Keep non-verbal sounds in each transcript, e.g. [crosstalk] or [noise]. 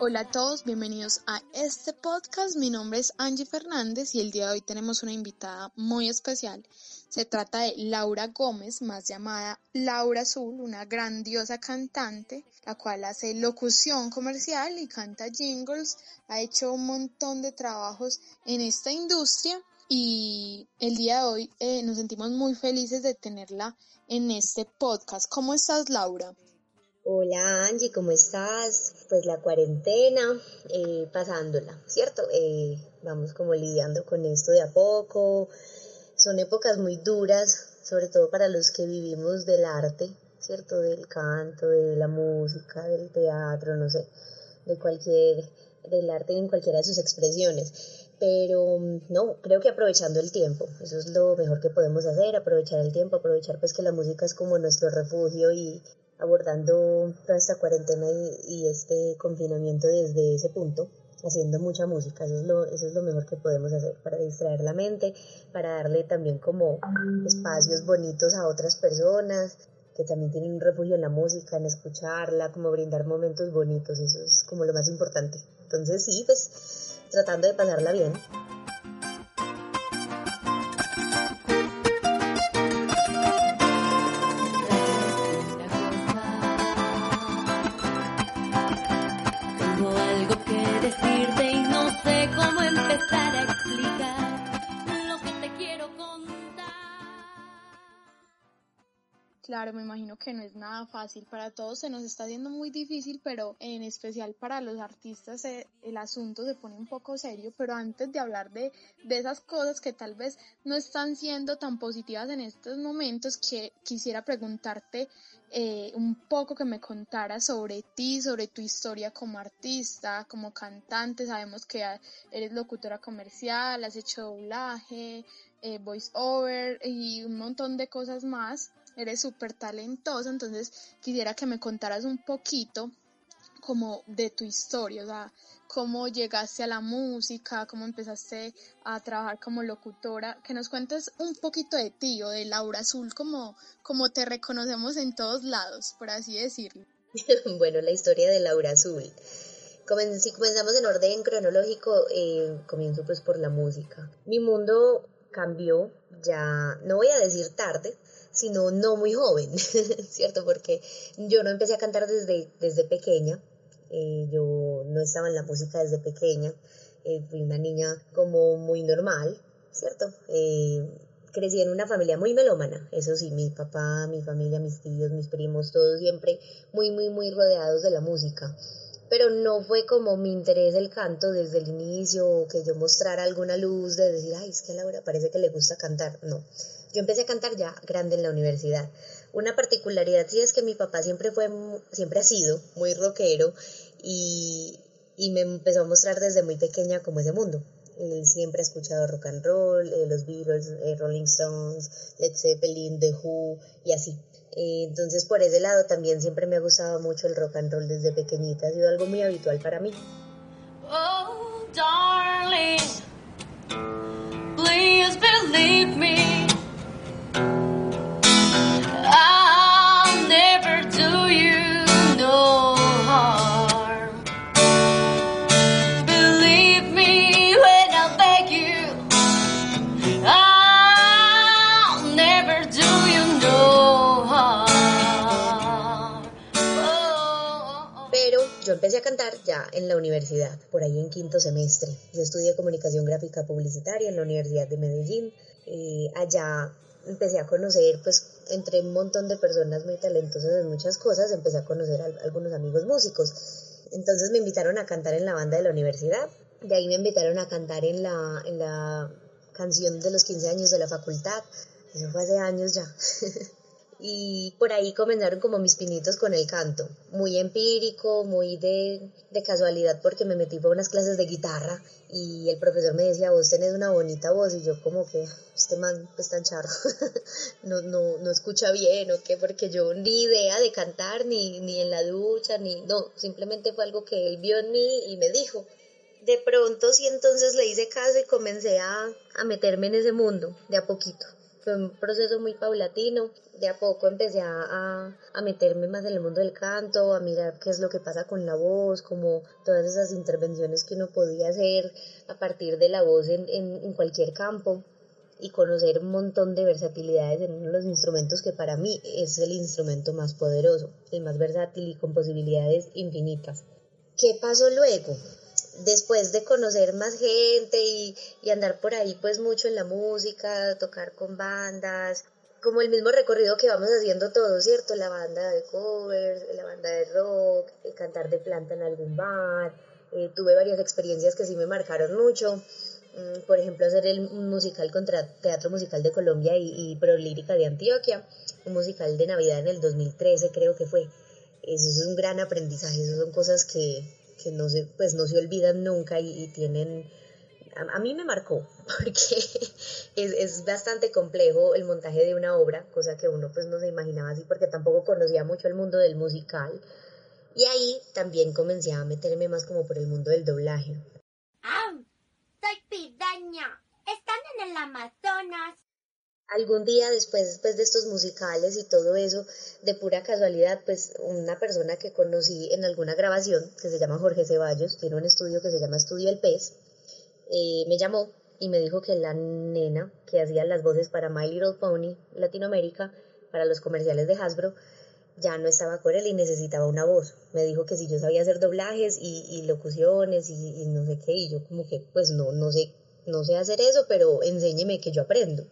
Hola a todos, bienvenidos a este podcast. Mi nombre es Angie Fernández y el día de hoy tenemos una invitada muy especial. Se trata de Laura Gómez, más llamada Laura Azul, una grandiosa cantante, la cual hace locución comercial y canta jingles. Ha hecho un montón de trabajos en esta industria y el día de hoy eh, nos sentimos muy felices de tenerla en este podcast. ¿Cómo estás, Laura? Hola Angie, ¿cómo estás? Pues la cuarentena, eh, pasándola, ¿cierto? Eh, vamos como lidiando con esto de a poco. Son épocas muy duras, sobre todo para los que vivimos del arte, ¿cierto? Del canto, de la música, del teatro, no sé, de cualquier, del arte en cualquiera de sus expresiones. Pero no, creo que aprovechando el tiempo, eso es lo mejor que podemos hacer, aprovechar el tiempo, aprovechar pues que la música es como nuestro refugio y, abordando toda esta cuarentena y, este confinamiento desde ese punto, haciendo mucha música. Eso es, lo, eso es lo mejor que podemos hacer para distraer la mente, para darle también como espacios bonitos a otras personas que también tienen un refugio en la música, en escucharla, como brindar momentos bonitos. Eso es como lo más importante. Entonces sí, pues tratando de pasarla bien. Claro, me imagino que no es nada fácil. Para todos se nos está haciendo muy difícil, pero en especial para los artistas eh, el asunto se pone un poco serio. Pero antes de hablar de, de esas cosas que tal vez no están siendo tan positivas en estos momentos, quisiera preguntarte eh, un poco que me contaras sobre ti, sobre tu historia como artista, como cantante. Sabemos que eres locutora comercial, has hecho doblaje, eh, voice over y un montón de cosas más eres súper talentosa, entonces quisiera que me contaras un poquito como de tu historia, o sea, cómo llegaste a la música, cómo empezaste a trabajar como locutora, que nos cuentes un poquito de ti o de Laura Azul, como, como te reconocemos en todos lados, por así decirlo. [laughs] bueno, la historia de Laura Azul. Si comenzamos en orden cronológico, eh, comienzo pues por la música. Mi mundo cambió ya, no voy a decir tarde, sino no muy joven, [laughs] ¿cierto? Porque yo no empecé a cantar desde, desde pequeña, eh, yo no estaba en la música desde pequeña, eh, fui una niña como muy normal, ¿cierto? Eh, crecí en una familia muy melómana, eso sí, mi papá, mi familia, mis tíos, mis primos, todos siempre muy, muy, muy rodeados de la música. Pero no fue como mi interés el canto desde el inicio, que yo mostrara alguna luz de decir, ay, es que a Laura parece que le gusta cantar. No, yo empecé a cantar ya grande en la universidad. Una particularidad sí es que mi papá siempre fue, siempre ha sido muy rockero y, y me empezó a mostrar desde muy pequeña como ese mundo. Él siempre ha escuchado rock and roll, eh, los Beatles, eh, Rolling Stones, Led Zeppelin, The Who y así. Eh, entonces por ese lado también siempre me ha gustado mucho el rock and roll desde pequeñita, ha sido algo muy habitual para mí. Oh, darling, please believe me. Empecé a cantar ya en la universidad, por ahí en quinto semestre. Yo estudié comunicación gráfica publicitaria en la Universidad de Medellín. Eh, allá empecé a conocer, pues, entre un montón de personas muy talentosas en muchas cosas, empecé a conocer a algunos amigos músicos. Entonces me invitaron a cantar en la banda de la universidad. De ahí me invitaron a cantar en la, en la canción de los 15 años de la facultad. Eso fue hace años ya. [laughs] y por ahí comenzaron como mis pinitos con el canto, muy empírico, muy de, de casualidad porque me metí por unas clases de guitarra y el profesor me decía, vos tenés una bonita voz y yo como que, este man pues tan charro, [laughs] no, no, no escucha bien o qué, porque yo ni idea de cantar, ni, ni en la ducha, ni, no, simplemente fue algo que él vio en mí y me dijo. De pronto sí entonces le hice caso y comencé a, a meterme en ese mundo de a poquito fue un proceso muy paulatino. De a poco empecé a, a, meterme más en el mundo del canto, a mirar qué es lo que pasa con la voz, como todas esas intervenciones que uno podía hacer a partir de la voz en, en, cualquier campo y conocer un montón de versatilidades en uno de los instrumentos que para mí es el instrumento más poderoso, el más versátil y con posibilidades infinitas. ¿Qué pasó luego? Después de conocer más gente y, andar por ahí pues mucho en la música, tocar con bandas, como el mismo recorrido que vamos haciendo todos, ¿cierto? La banda de covers, la banda de rock, cantar de planta en algún bar. Eh, tuve varias experiencias que sí me marcaron mucho. Mm, por ejemplo, hacer el musical contra Teatro Musical de Colombia y, y Prolírica de Antioquia, un musical de Navidad en el 2013 creo que fue. Eso es un gran aprendizaje, eso son cosas que, que no se, pues no se olvidan nunca y, tienen, a, mí me marcó, [laughs] porque es, es, bastante complejo el montaje de una obra, cosa que uno pues no se imaginaba así, porque tampoco conocía mucho el mundo del musical. Y ahí también comencé a meterme más como por el mundo del doblaje. ¡Ah! Soy Pidaña. Están en el Amazonas algún día después, después de estos musicales y todo eso, de pura casualidad, pues una persona que conocí en alguna grabación, que se llama Jorge Ceballos, tiene un estudio que se llama Estudio El Pez, eh, me llamó y me dijo que la nena que hacía las voces para My Little Pony Latinoamérica, para los comerciales de Hasbro, ya no estaba con él y necesitaba una voz. Me dijo que si yo sabía hacer doblajes y, locuciones y, y, no sé qué, y yo como que pues no, no sé, no sé hacer eso, pero enséñeme que yo aprendo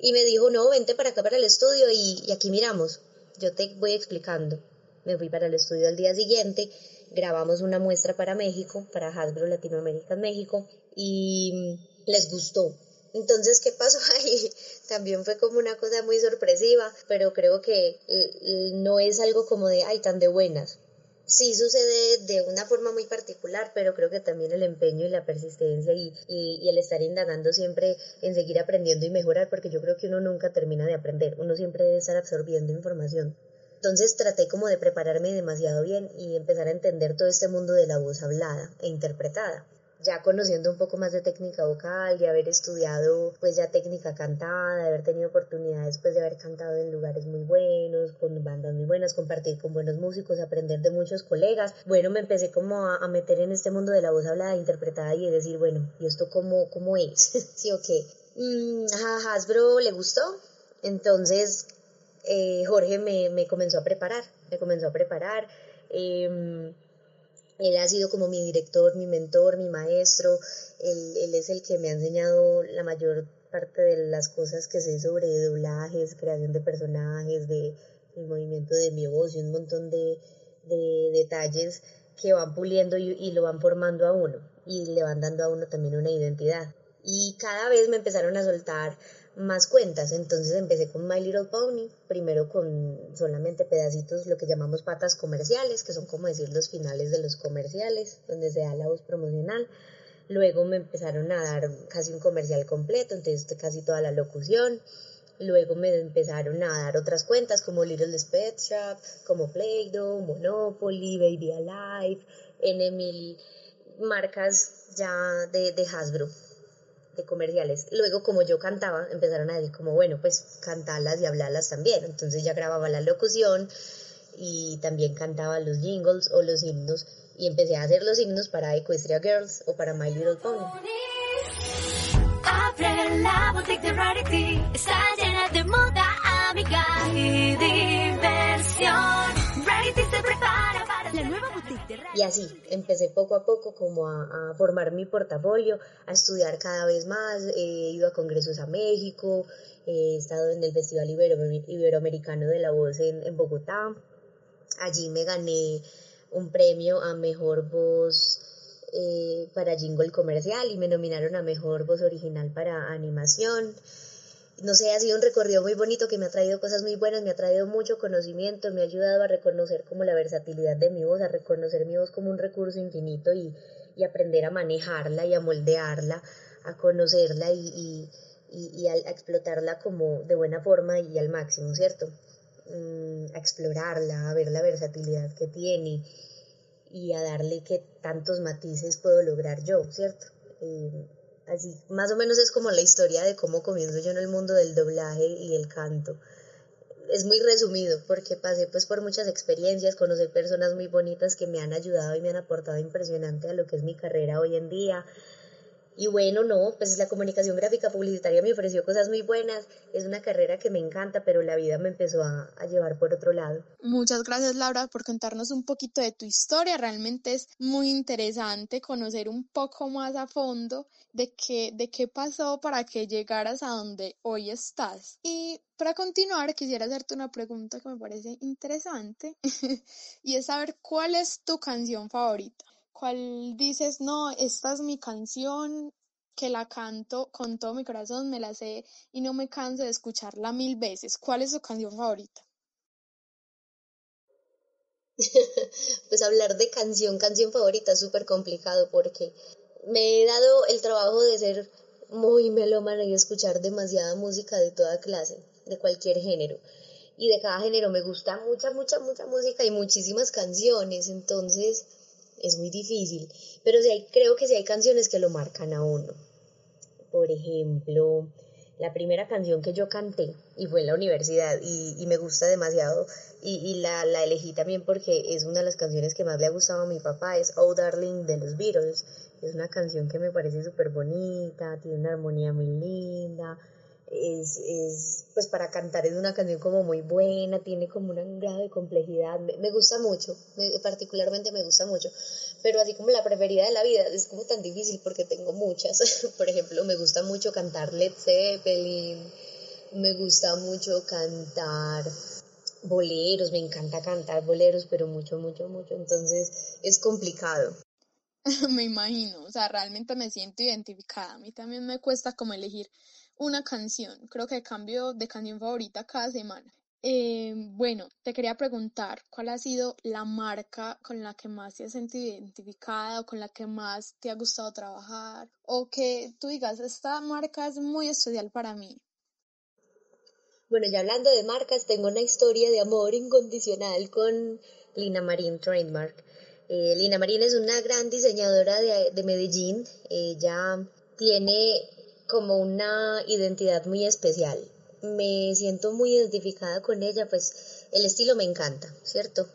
y me dijo, no, vente para acá para el estudio y, aquí miramos. Yo te voy explicando. Me fui para el estudio al día siguiente, grabamos una muestra para México, para Hasbro Latinoamérica México, y les gustó. Entonces, ¿qué pasó [laughs] ahí? También fue como una cosa muy sorpresiva, pero creo que eh, no es algo como de, ay, tan de buenas sí sucede de una forma muy particular, pero creo que también el empeño y la persistencia y, y, el estar indagando siempre en seguir aprendiendo y mejorar, porque yo creo que uno nunca termina de aprender, uno siempre debe estar absorbiendo información. Entonces traté como de prepararme demasiado bien y empezar a entender todo este mundo de la voz hablada e interpretada ya conociendo un poco más de técnica vocal, de haber estudiado pues ya técnica cantada, de haber tenido oportunidades pues de haber cantado en lugares muy buenos, con bandas muy buenas, compartir con buenos músicos, aprender de muchos colegas. Bueno, me empecé como a, meter en este mundo de la voz hablada, interpretada y decir, bueno, ¿y esto cómo, cómo es? [laughs] sí, ok. Mm, a Hasbro le gustó, entonces eh, Jorge me, me comenzó a preparar, me comenzó a preparar. Eh, él ha sido como mi director, mi mentor, mi maestro. Él, es el que me ha enseñado la mayor parte de las cosas que sé sobre doblajes, creación de personajes, de el movimiento de mi voz y un montón de, detalles que van puliendo y, y, lo van formando a uno y le van dando a uno también una identidad. Y cada vez me empezaron a soltar más cuentas. Entonces empecé con My Little Pony, primero con solamente pedacitos, lo que llamamos patas comerciales, que son como decir los finales de los comerciales, donde se da la voz promocional. Luego me empezaron a dar casi un comercial completo, entonces casi toda la locución. Luego me empezaron a dar otras cuentas como Little Pet Shop, como Play-Doh, Monopoly, Baby Alive, N marcas ya de, de Hasbro comerciales. Luego, como yo cantaba, empezaron a decir como, bueno, pues cantarlas y hablarlas también. Entonces ya grababa la locución y también cantaba los jingles o los himnos y empecé a hacer los himnos para Equestria Girls o para My Little Pony. y y así empecé poco a poco como a, formar mi portafolio, a estudiar cada vez más, he ido a congresos a México, he estado en el Festival Iberoamericano de la Voz en, Bogotá, allí me gané un premio a Mejor Voz eh, para Jingle Comercial y me nominaron a Mejor Voz Original para Animación no sé, ha sido un recorrido muy bonito que me ha traído cosas muy buenas, me ha traído mucho conocimiento, me ha ayudado a reconocer como la versatilidad de mi voz, a reconocer mi voz como un recurso infinito y, aprender a manejarla y a moldearla, a conocerla y, a, explotarla como de buena forma y al máximo, ¿cierto? Mm, a explorarla, a ver la versatilidad que tiene y a darle que tantos matices puedo lograr yo, ¿cierto? Así, más o menos es como la historia de cómo comienzo yo en el mundo del doblaje y el canto. Es muy resumido porque pasé pues por muchas experiencias, conocí personas muy bonitas que me han ayudado y me han aportado impresionante a lo que es mi carrera hoy en día. Y bueno, no, pues la comunicación gráfica publicitaria me ofreció cosas muy buenas, es una carrera que me encanta, pero la vida me empezó a, llevar por otro lado. Muchas gracias Laura por contarnos un poquito de tu historia, realmente es muy interesante conocer un poco más a fondo de qué, de qué pasó para que llegaras a donde hoy estás. Y para continuar, quisiera hacerte una pregunta que me parece interesante [laughs] y es saber cuál es tu canción favorita cuál dices, no, esta es mi canción, que la canto con todo mi corazón, me la sé y no me canso de escucharla mil veces. ¿Cuál es tu canción favorita? [laughs] pues hablar de canción, canción favorita es súper complicado porque me he dado el trabajo de ser muy melómana y escuchar demasiada música de toda clase, de cualquier género. Y de cada género me gusta mucha, mucha, mucha música y muchísimas canciones. Entonces, es muy difícil, pero sí hay, creo que sí hay canciones que lo marcan a uno. Por ejemplo, la primera canción que yo canté y fue en la universidad y, me gusta demasiado y, la, la, elegí también porque es una de las canciones que más le ha gustado a mi papá, es Oh Darling de los Beatles. Es una canción que me parece súper bonita, tiene una armonía muy linda, es, es, pues para cantar es una canción como muy buena, tiene como un grado de complejidad, me, gusta mucho, particularmente me gusta mucho, pero así como la preferida de la vida es como tan difícil porque tengo muchas, [laughs] por ejemplo me gusta mucho cantar Led Zeppelin, me gusta mucho cantar boleros, me encanta cantar boleros, pero mucho, mucho, mucho, entonces es complicado. [laughs] me imagino, o sea, realmente me siento identificada, a mí también me cuesta como elegir una canción. Creo que cambio de canción favorita cada semana. Eh, bueno, te quería preguntar, ¿cuál ha sido la marca con la que más te has sentido identificada o con la que más te ha gustado trabajar? O que tú digas, esta marca es muy especial para mí. Bueno, ya hablando de marcas, tengo una historia de amor incondicional con Lina Marín Trademark. Eh, Lina Marín es una gran diseñadora de, de Medellín. Ella tiene como una identidad muy especial. Me siento muy identificada con ella, pues el estilo me encanta, ¿cierto?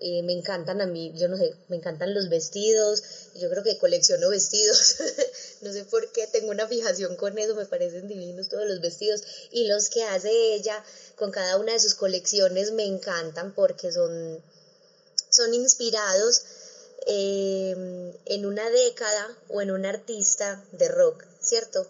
Me encantan a mí, yo no sé, me encantan los vestidos, yo creo que colecciono vestidos, [laughs] no sé por qué, tengo una fijación con eso, me parecen divinos todos los vestidos y los que hace ella con cada una de sus colecciones me encantan porque son, son inspirados eh, en una década o en un artista de rock, ¿cierto?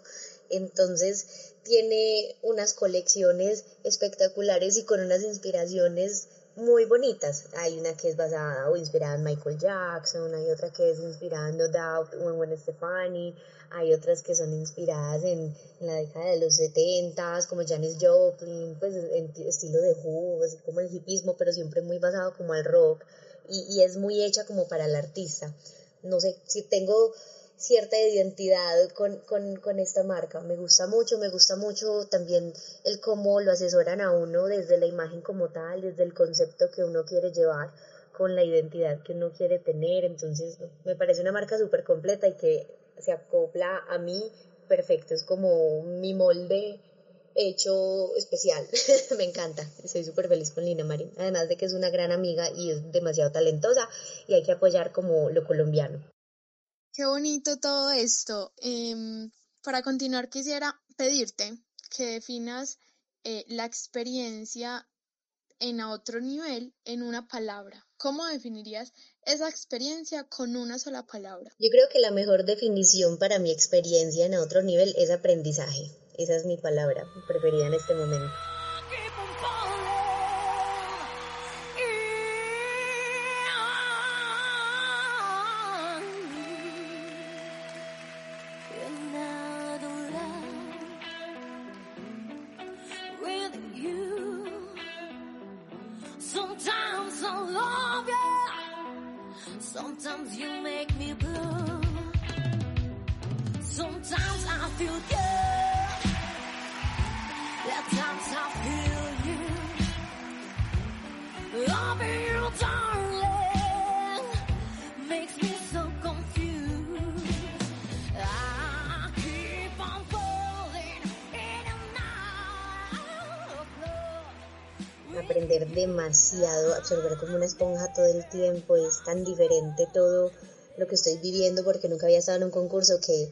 Entonces tiene unas colecciones espectaculares y con unas inspiraciones muy bonitas. Hay una que es basada o inspirada en Michael Jackson, hay otra que es inspirada en No Doubt, en Gwen Stefani, hay otras que son inspiradas en, la década de los 70 como Janis Joplin, pues en estilo de Who, así como el hipismo, pero siempre muy basado como al rock y, y es muy hecha como para el artista. No sé, si tengo cierta identidad con, con, con, esta marca. Me gusta mucho, me gusta mucho también el cómo lo asesoran a uno desde la imagen como tal, desde el concepto que uno quiere llevar con la identidad que uno quiere tener. Entonces, me parece una marca súper completa y que se acopla a mí perfecto. Es como mi molde hecho especial. [laughs] me encanta. Estoy súper feliz con Lina Marín. Además de que es una gran amiga y es demasiado talentosa y hay que apoyar como lo colombiano. Qué bonito todo esto. Em, para continuar, quisiera pedirte que definas eh, la experiencia en otro nivel en una palabra. ¿Cómo definirías esa experiencia con una sola palabra? Yo creo que la mejor definición para mi experiencia en otro nivel es aprendizaje. Esa es mi palabra preferida en este momento. Absorber como una esponja todo el tiempo, es tan diferente todo lo que estoy viviendo porque nunca había estado en un concurso que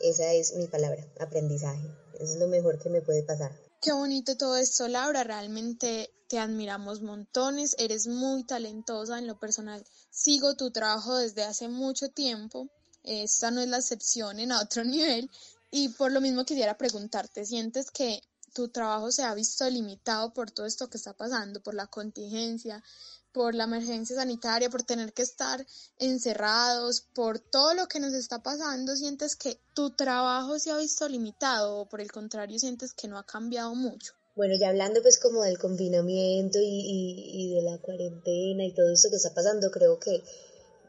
esa es mi palabra, aprendizaje. es lo mejor que me puede pasar. Qué bonito todo esto, Laura. Realmente te admiramos montones. Eres muy talentosa en lo personal. Sigo tu trabajo desde hace mucho tiempo. Esta no es la excepción en otro [laughs] nivel. Y por lo mismo quisiera preguntarte, ¿sientes que tu trabajo se ha visto limitado por todo esto que está pasando, por la contingencia, por la emergencia sanitaria, por tener que estar encerrados, por todo lo que nos está pasando, sientes que tu trabajo se ha visto limitado o por el contrario sientes que no ha cambiado mucho? Bueno, ya hablando pues como del confinamiento y, y, de la cuarentena y todo esto que está pasando, creo que,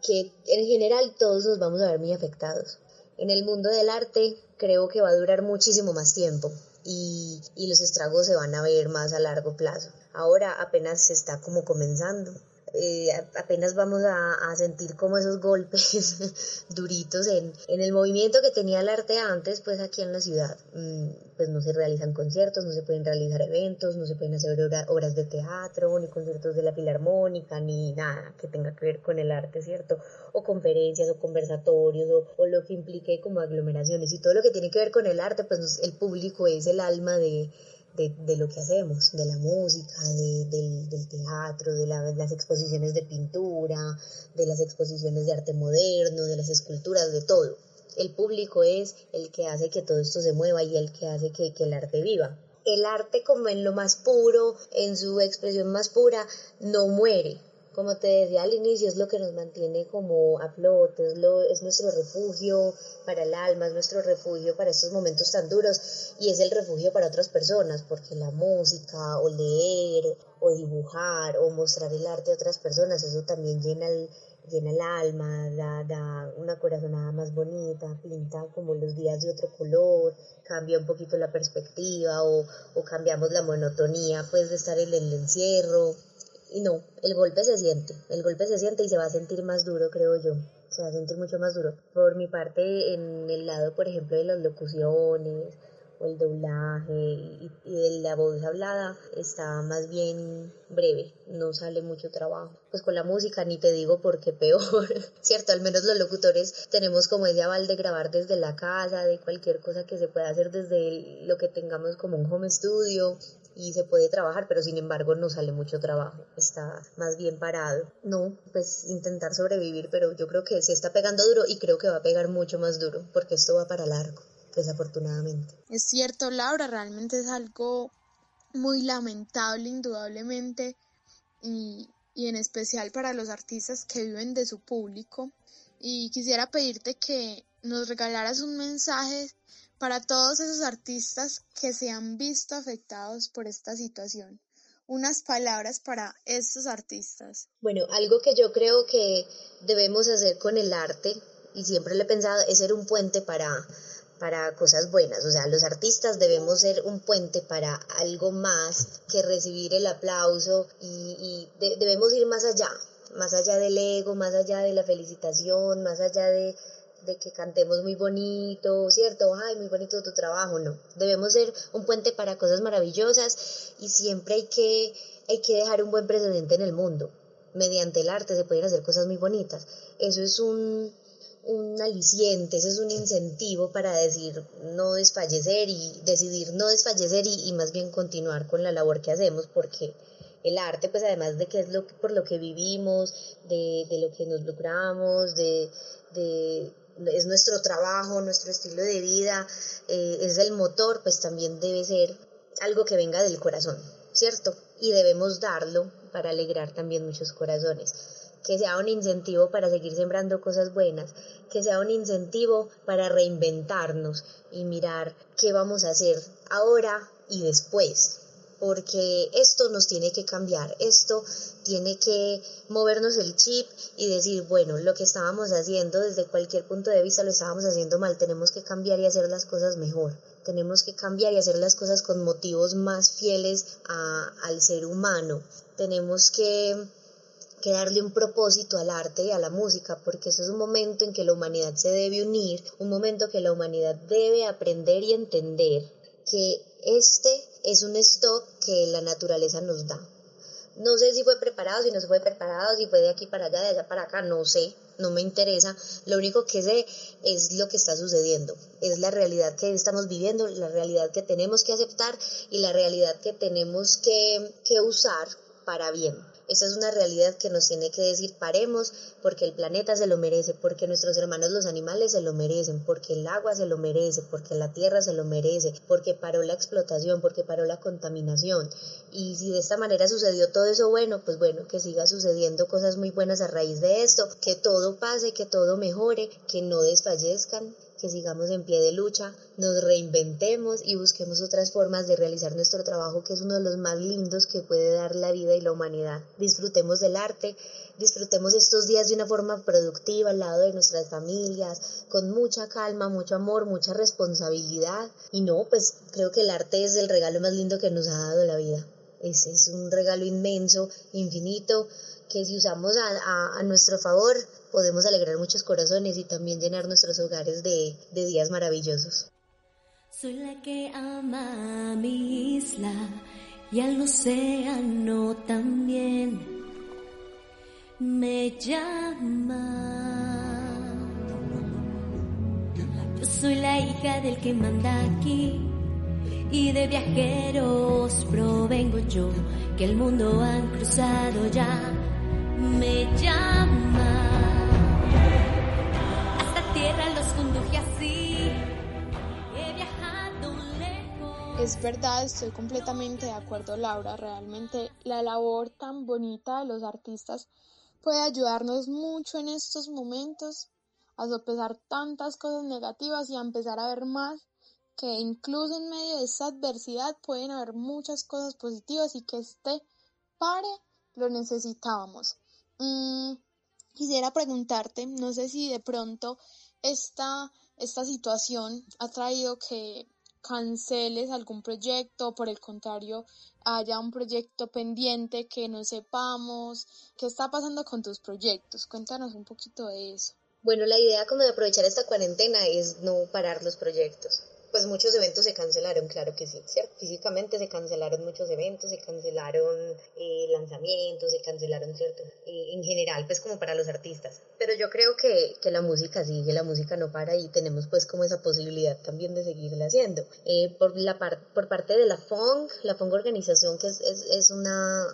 que en general todos nos vamos a ver muy afectados. En el mundo del arte creo que va a durar muchísimo más tiempo y, y los estragos se van a ver más a largo plazo. Ahora apenas se está como comenzando. Eh, apenas vamos a, sentir como esos golpes [laughs] duritos en, en, el movimiento que tenía el arte antes, pues aquí en la ciudad. Mm, pues no se realizan conciertos, no se pueden realizar eventos, no se pueden hacer obras de teatro, ni conciertos de la filarmónica, ni nada que tenga que ver con el arte, ¿cierto? O conferencias o conversatorios o, o lo que implique como aglomeraciones y todo lo que tiene que ver con el arte, pues el público es el alma de de, de, lo que hacemos, de la música, de, del, del, teatro, de las exposiciones de pintura, de las exposiciones de arte moderno, de las esculturas, de todo. El público es el que hace que todo esto se mueva y el que hace que, que el arte viva. El arte como en lo más puro, en su expresión más pura, no muere, como te decía al inicio, es lo que nos mantiene como a flote, es, lo, es nuestro refugio para el alma, es nuestro refugio para estos momentos tan duros y es el refugio para otras personas, porque la música o leer o dibujar o mostrar el arte a otras personas, eso también llena el, llena el alma, da, da una corazonada más bonita, pinta como los días de otro color, cambia un poquito la perspectiva o, o cambiamos la monotonía pues de estar en el encierro y no, el golpe se siente, el golpe se siente y se va a sentir más duro, creo yo. Se va a sentir mucho más duro. Por mi parte, en el lado, por ejemplo, de las locuciones o el doblaje y, de la voz hablada, está más bien breve, no sale mucho trabajo. Pues con la música ni te digo porque peor, [laughs] ¿cierto? Al menos los locutores tenemos como ese aval de grabar desde la casa, de cualquier cosa que se pueda hacer desde lo que tengamos como un home studio y se puede trabajar, pero sin embargo no sale mucho trabajo, está más bien parado. No, pues intentar sobrevivir, pero yo creo que sí está pegando duro y creo que va a pegar mucho más duro, porque esto va para largo, desafortunadamente. Es cierto, Laura, realmente es algo muy lamentable, indudablemente, y, y en especial para los artistas que viven de su público. Y quisiera pedirte que nos regalaras un mensaje para todos esos artistas que se han visto afectados por esta situación. Unas palabras para estos artistas. Bueno, algo que yo creo que debemos hacer con el arte, y siempre lo he pensado, es ser un puente para, para cosas buenas. O sea, los artistas debemos ser un puente para algo más que recibir el aplauso y, debemos ir más allá, más allá del ego, más allá de la felicitación, más allá de, de que cantemos muy bonito, ¿cierto? Ay, muy bonito tu trabajo, no. Debemos ser un puente para cosas maravillosas y siempre hay que, hay que dejar un buen precedente en el mundo. Mediante el arte se pueden hacer cosas muy bonitas. Eso es un, un aliciente, eso es un incentivo para decir no desfallecer y decidir no desfallecer y, más bien continuar con la labor que hacemos porque el arte, pues además de que es lo por lo que vivimos, de, de lo que nos lucramos, de, es nuestro trabajo, nuestro estilo de vida, eh, es el motor, pues también debe ser algo que venga del corazón, ¿cierto? Y debemos darlo para alegrar también muchos corazones. Que sea un incentivo para seguir sembrando cosas buenas, que sea un incentivo para reinventarnos y mirar qué vamos a hacer ahora y después, porque esto nos tiene que cambiar, esto tiene que movernos el chip y decir, bueno, lo que estábamos haciendo desde cualquier punto de vista lo estábamos haciendo mal, tenemos que cambiar y hacer las cosas mejor, tenemos que cambiar y hacer las cosas con motivos más fieles al ser humano, tenemos que que darle un propósito al arte y a la música, porque eso es un momento en que la humanidad se debe unir, un momento que la humanidad debe aprender y entender que este es un stop que la naturaleza nos da. No sé si fue preparado, si no se fue preparado, si fue de aquí para allá, de allá para acá, no sé, no me interesa. Lo único que sé es lo que está sucediendo, es la realidad que estamos viviendo, la realidad que tenemos que aceptar y la realidad que tenemos que, que usar para bien. Esa es una realidad que nos tiene que decir paremos porque el planeta se lo merece, porque nuestros hermanos los animales se lo merecen, porque el agua se lo merece, porque la tierra se lo merece, porque paró la explotación, porque paró la contaminación. Y si de esta manera sucedió todo eso bueno, pues bueno, que siga sucediendo cosas muy buenas a raíz de esto, que todo pase, que todo mejore, que no desfallezcan, que sigamos en pie de lucha, nos reinventemos y busquemos otras formas de realizar nuestro trabajo, que es uno de los más lindos que puede dar la vida y la humanidad. Disfrutemos del arte, disfrutemos estos días de una forma productiva al lado de nuestras familias, con mucha calma, mucho amor, mucha responsabilidad. Y no, pues creo que el arte es el regalo más lindo que nos ha dado la vida. Ese es un regalo inmenso, infinito, que si usamos a, a nuestro favor, podemos alegrar muchos corazones y también llenar nuestros hogares de, de días maravillosos. Soy la que ama mi isla y al océano también me llama. Yo soy la hija del que manda aquí y de viajeros provengo yo que el mundo han cruzado ya. Me llama. Es verdad, estoy completamente de acuerdo, Laura. Realmente la labor tan bonita de los artistas puede ayudarnos mucho en estos momentos a sopesar tantas cosas negativas y a empezar a ver más que incluso en medio de esta adversidad pueden haber muchas cosas positivas y que este pare lo necesitábamos. Mm, quisiera preguntarte, no sé si de pronto esta, esta situación ha traído que canceles algún proyecto, por el contrario, haya un proyecto pendiente que no sepamos. ¿Qué está pasando con tus proyectos? Cuéntanos un poquito de eso. Bueno, la idea como de aprovechar esta cuarentena es no parar los proyectos pues muchos eventos se cancelaron, claro que sí, ¿cierto? Físicamente se cancelaron muchos eventos, se cancelaron eh, lanzamientos, se cancelaron, ¿cierto? Eh, en general, pues como para los artistas. Pero yo creo que, que, la música sigue, la música no para y tenemos pues como esa posibilidad también de seguirla haciendo. Eh, por, la por parte de la FONG, la FONG organización que es, es, es una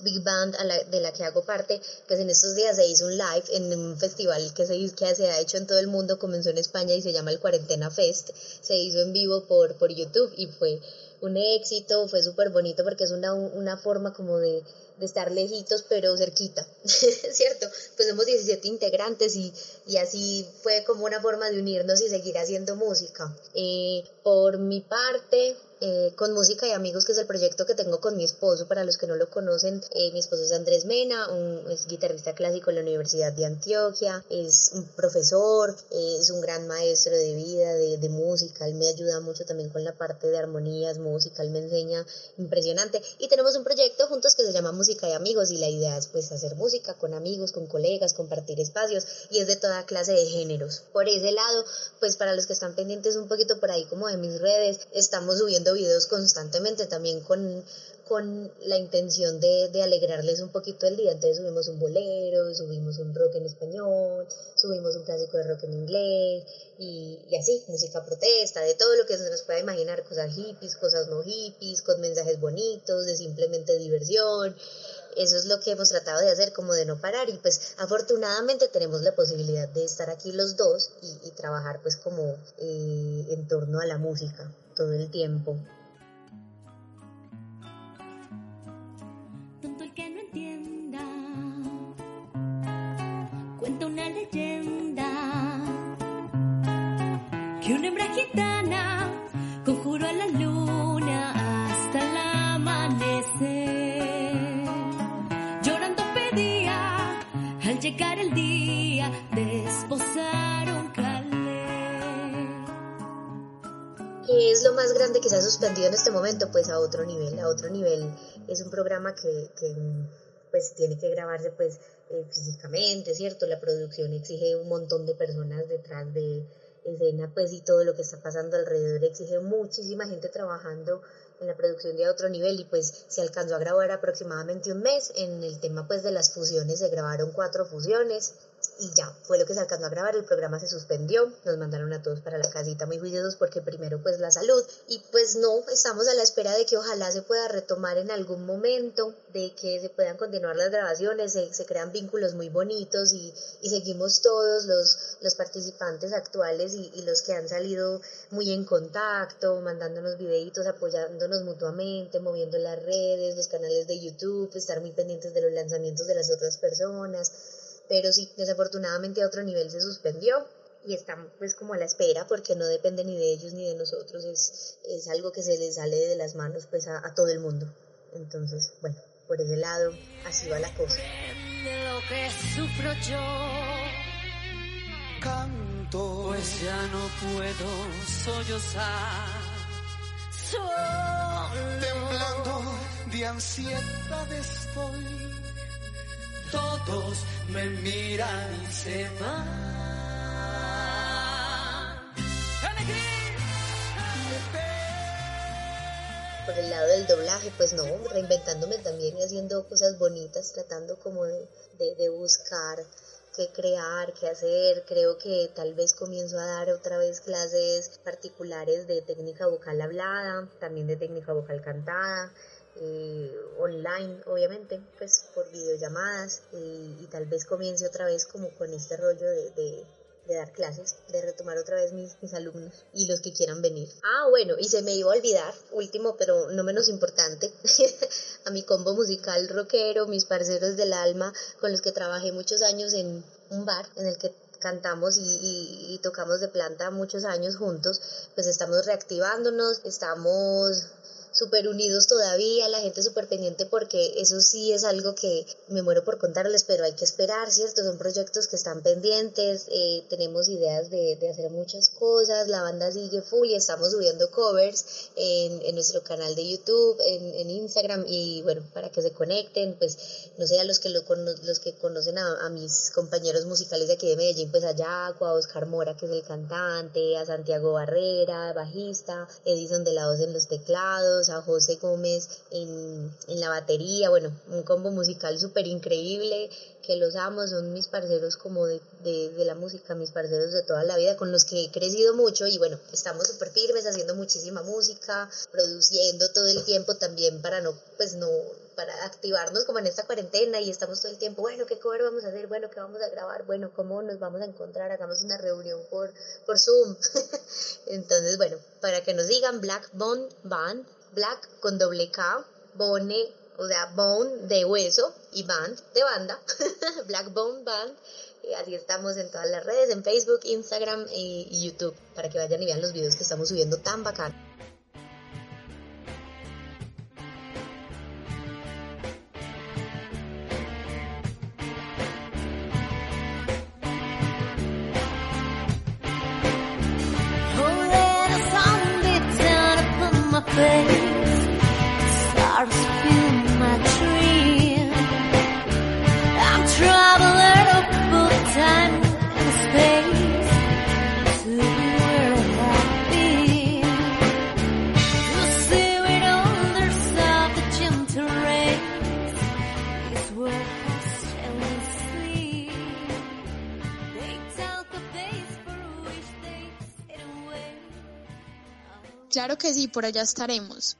Big Band de la que hago parte, pues en estos días se hizo un live en un festival que se, que se ha hecho en todo el mundo, comenzó en España y se llama el Cuarentena Fest, se hizo en vivo por, por YouTube y fue un éxito, fue súper bonito porque es una, una forma como de, de estar lejitos pero cerquita, [laughs] ¿cierto? Pues somos 17 integrantes y, y, así fue como una forma de unirnos y seguir haciendo música. Eh, por mi parte, eh, con Música y Amigos, que es el proyecto que tengo con mi esposo. Para los que no lo conocen, eh, mi esposo es Andrés Mena, un, es guitarrista clásico en la Universidad de Antioquia, es un profesor, es un gran maestro de vida, de, de, música. Él me ayuda mucho también con la parte de armonías, música, él me enseña impresionante. Y tenemos un proyecto juntos que se llama Música y Amigos y la idea es pues hacer música con amigos, con colegas, compartir espacios y es de toda clase de géneros. Por ese lado, pues para los que están pendientes un poquito por ahí como de mis redes, estamos subiendo videos constantemente también con, con la intención de, alegrarles un poquito el día. Entonces subimos un bolero, subimos un rock en español, subimos un clásico de rock en inglés y, y, así, música protesta, de todo lo que se nos pueda imaginar, cosas hippies, cosas no hippies, con mensajes bonitos, de simplemente diversión. Eso es lo que hemos tratado de hacer, como de no parar y pues afortunadamente tenemos la posibilidad de estar aquí los dos y, y trabajar pues como eh, en torno a la música todo el tiempo. El día de esposar un. ¿Qué es lo más grande que se ha suspendido en este momento? Pues a otro nivel, a otro nivel. Es un programa que, que pues tiene que grabarse pues eh, físicamente, ¿cierto? La producción exige un montón de personas detrás de escena, pues y todo lo que está pasando alrededor exige muchísima gente trabajando en la producción de otro nivel y pues se alcanzó a grabar aproximadamente un mes en el tema pues de las fusiones, se grabaron cuatro fusiones y ya, fue lo que se alcanzó a grabar, el programa se suspendió, nos mandaron a todos para la casita muy juiciosos porque primero pues la salud y pues no, estamos a la espera de que ojalá se pueda retomar en algún momento, de que se puedan continuar las grabaciones, se, crean vínculos muy bonitos y, y, seguimos todos los, los participantes actuales y, los que han salido muy en contacto, mandándonos videitos, apoyándonos mutuamente, moviendo las redes, los canales de YouTube, estar muy pendientes de los lanzamientos de las otras personas pero sí, desafortunadamente a otro nivel se suspendió y están pues como a la espera porque no depende ni de ellos ni de nosotros, es, es algo que se les sale de las manos pues a, todo el mundo. Entonces, bueno, por ese lado, así va la cosa. lo que sufro yo, canto, pues ya no puedo sollozar. Temblando de ansiedad estoy todos me miran y se van. Por el lado del doblaje, pues no, reinventándome también y haciendo cosas bonitas, tratando como de, de buscar qué crear, qué hacer. Creo que tal vez comienzo a dar otra vez clases particulares de técnica vocal hablada, también de técnica vocal cantada. Eh, online, obviamente, pues por videollamadas y, tal vez comience otra vez como con este rollo de, dar clases, de retomar otra vez mis, alumnos y los que quieran venir. Ah, bueno, y se me iba a olvidar, último pero no menos importante, [laughs] a mi combo musical rockero, mis parceros del alma, con los que trabajé muchos años en un bar en el que cantamos y, y, tocamos de planta muchos años juntos, pues estamos reactivándonos, estamos súper unidos todavía, la gente súper pendiente porque eso sí es algo que me muero por contarles, pero hay que esperar, ¿cierto? Son proyectos que están pendientes, eh, tenemos ideas de, de, hacer muchas cosas, la banda sigue full y estamos subiendo covers en, en nuestro canal de YouTube, en, en, Instagram y bueno, para que se conecten, pues no sé, a los que, lo, los que conocen a, a, mis compañeros musicales de aquí de Medellín, pues a Yaco, a Oscar Mora, que es el cantante, a Santiago Barrera, bajista, Edison de la en los teclados, a José Gómez en, en la batería, bueno, un combo musical súper increíble, que los amo, son mis parceros como de, de, la música, mis parceros de toda la vida, con los que he crecido mucho y bueno, estamos súper firmes haciendo muchísima música, produciendo todo el tiempo también para no, pues no, para activarnos como en esta cuarentena y estamos todo el tiempo, bueno, ¿qué cover vamos a hacer? Bueno, ¿qué vamos a grabar? Bueno, ¿cómo nos vamos a encontrar? Hagamos una reunión por, por Zoom. [laughs] Entonces, bueno, para que nos digan Black Bone Band, Black con doble K, Bone, o sea, Bone de hueso y Band de banda, [laughs] Black Bone Band. Y así estamos en todas las redes, en Facebook, Instagram y YouTube, para que vayan y vean los videos que estamos subiendo tan bacán. Por allá estaremos.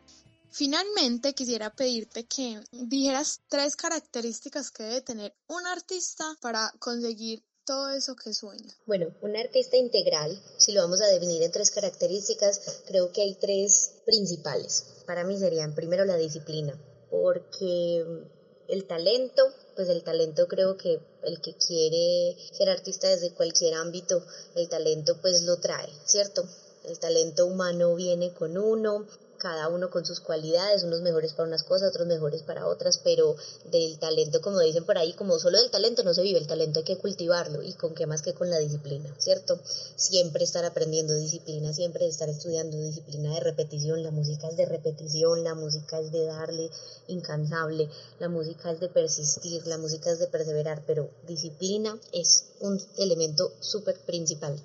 Finalmente, quisiera pedirte que dijeras tres características que debe tener un artista para conseguir todo eso que sueña. Bueno, un artista integral, si lo vamos a definir en tres características, creo que hay tres principales. Para mí serían primero la disciplina, porque el talento, pues el talento creo que el que quiere ser artista desde cualquier ámbito, el talento pues lo trae, ¿cierto? El talento humano viene con uno, cada uno con sus cualidades, unos mejores para unas cosas, otros mejores para otras, pero del talento, como dicen por ahí, como solo del talento no se vive, el talento hay que cultivarlo y con qué más que con la disciplina, ¿cierto? Siempre estar aprendiendo disciplina, siempre estar estudiando disciplina de repetición, la música es de repetición, la música es de darle incansable, la música es de persistir, la música es de perseverar, pero disciplina es un elemento súper principal.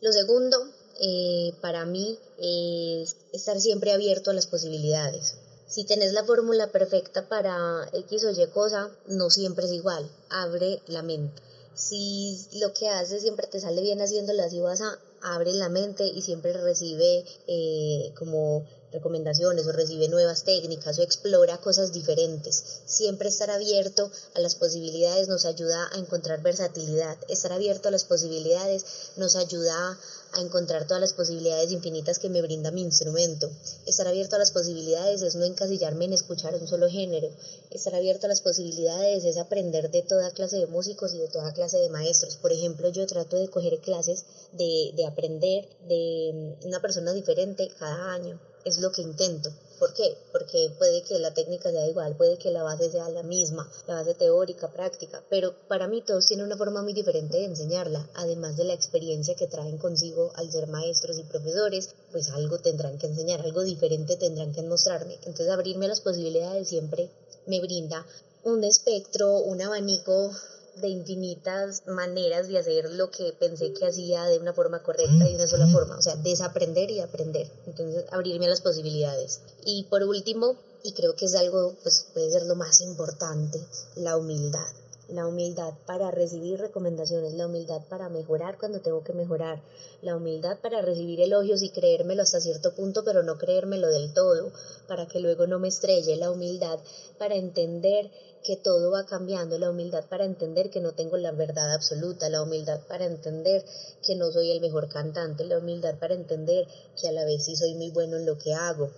Lo segundo eh, para mí es estar siempre abierto a las posibilidades. Si tenés la fórmula perfecta para X o Y cosa, no siempre es igual. Abre la mente. Si lo que haces siempre te sale bien haciéndolo así vas a abre la mente y siempre recibe eh, como recomendaciones o recibe nuevas técnicas o explora cosas diferentes. Siempre estar abierto a las posibilidades nos ayuda a encontrar versatilidad. Estar abierto a las posibilidades nos ayuda a encontrar todas las posibilidades infinitas que me brinda mi instrumento. Estar abierto a las posibilidades es no encasillarme en escuchar un solo género. Estar abierto a las posibilidades es aprender de toda clase de músicos y de toda clase de maestros. Por ejemplo, yo trato de coger clases de, de aprender de una persona diferente cada año. Es lo que intento. ¿Por qué? Porque puede que la técnica sea igual, puede que la base sea la misma, la base teórica, práctica, pero para mí todos tienen una forma muy diferente de enseñarla, además de la experiencia que traen consigo al ser maestros y profesores, pues algo tendrán que enseñar, algo diferente tendrán que mostrarme. Entonces abrirme las posibilidades siempre me brinda un espectro, un abanico de infinitas maneras de hacer lo que pensé que hacía de una forma correcta y de una sola forma, o sea, desaprender y aprender, entonces abrirme a las posibilidades. Y por último, y creo que es algo, pues puede ser lo más importante, la humildad. La humildad para recibir recomendaciones, la humildad para mejorar cuando tengo que mejorar, la humildad para recibir elogios y creérmelo hasta cierto punto, pero no creérmelo del todo, para que luego no me estrelle, la humildad para entender que todo va cambiando, la humildad para entender que no tengo la verdad absoluta, la humildad para entender que no soy el mejor cantante, la humildad para entender que a la vez sí soy muy bueno en lo que hago,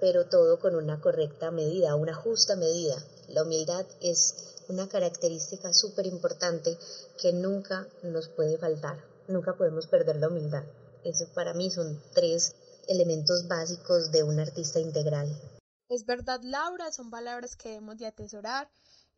pero todo con una correcta medida, una justa medida. La humildad es una característica súper importante que nunca nos puede faltar, nunca podemos perder la humildad. Eso para mí son tres elementos básicos de un artista integral. Es verdad, Laura, son palabras que debemos de atesorar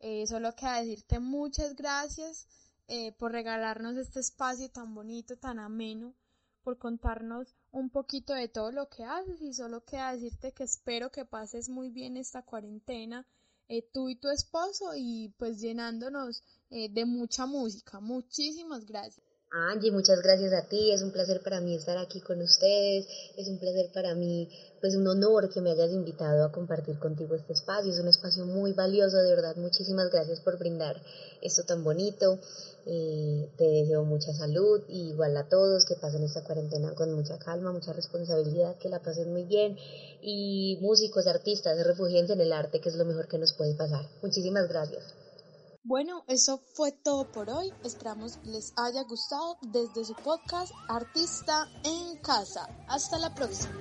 eh, solo queda decirte muchas gracias eh, por regalarnos este espacio tan bonito, tan ameno, por contarnos un poquito de todo lo que haces y solo queda decirte que espero que pases muy bien esta cuarentena, eh, tú y tu esposo y pues llenándonos de mucha música. Muchísimas gracias. Angie, muchas gracias a ti, es un placer para mí estar aquí con ustedes, es un placer para mí, pues un honor que me hayas invitado a compartir contigo este espacio, es un espacio muy valioso, de verdad, muchísimas gracias por brindar esto tan bonito, eh, te deseo mucha salud, y igual a todos que pasen esta cuarentena con mucha calma, mucha responsabilidad, que la pasen muy bien, y músicos, artistas, refugiense en el arte, que es lo mejor que nos puede pasar. Muchísimas gracias. Bueno, eso fue todo por hoy. Esperamos les haya gustado desde su podcast Artista en Casa. Hasta la próxima.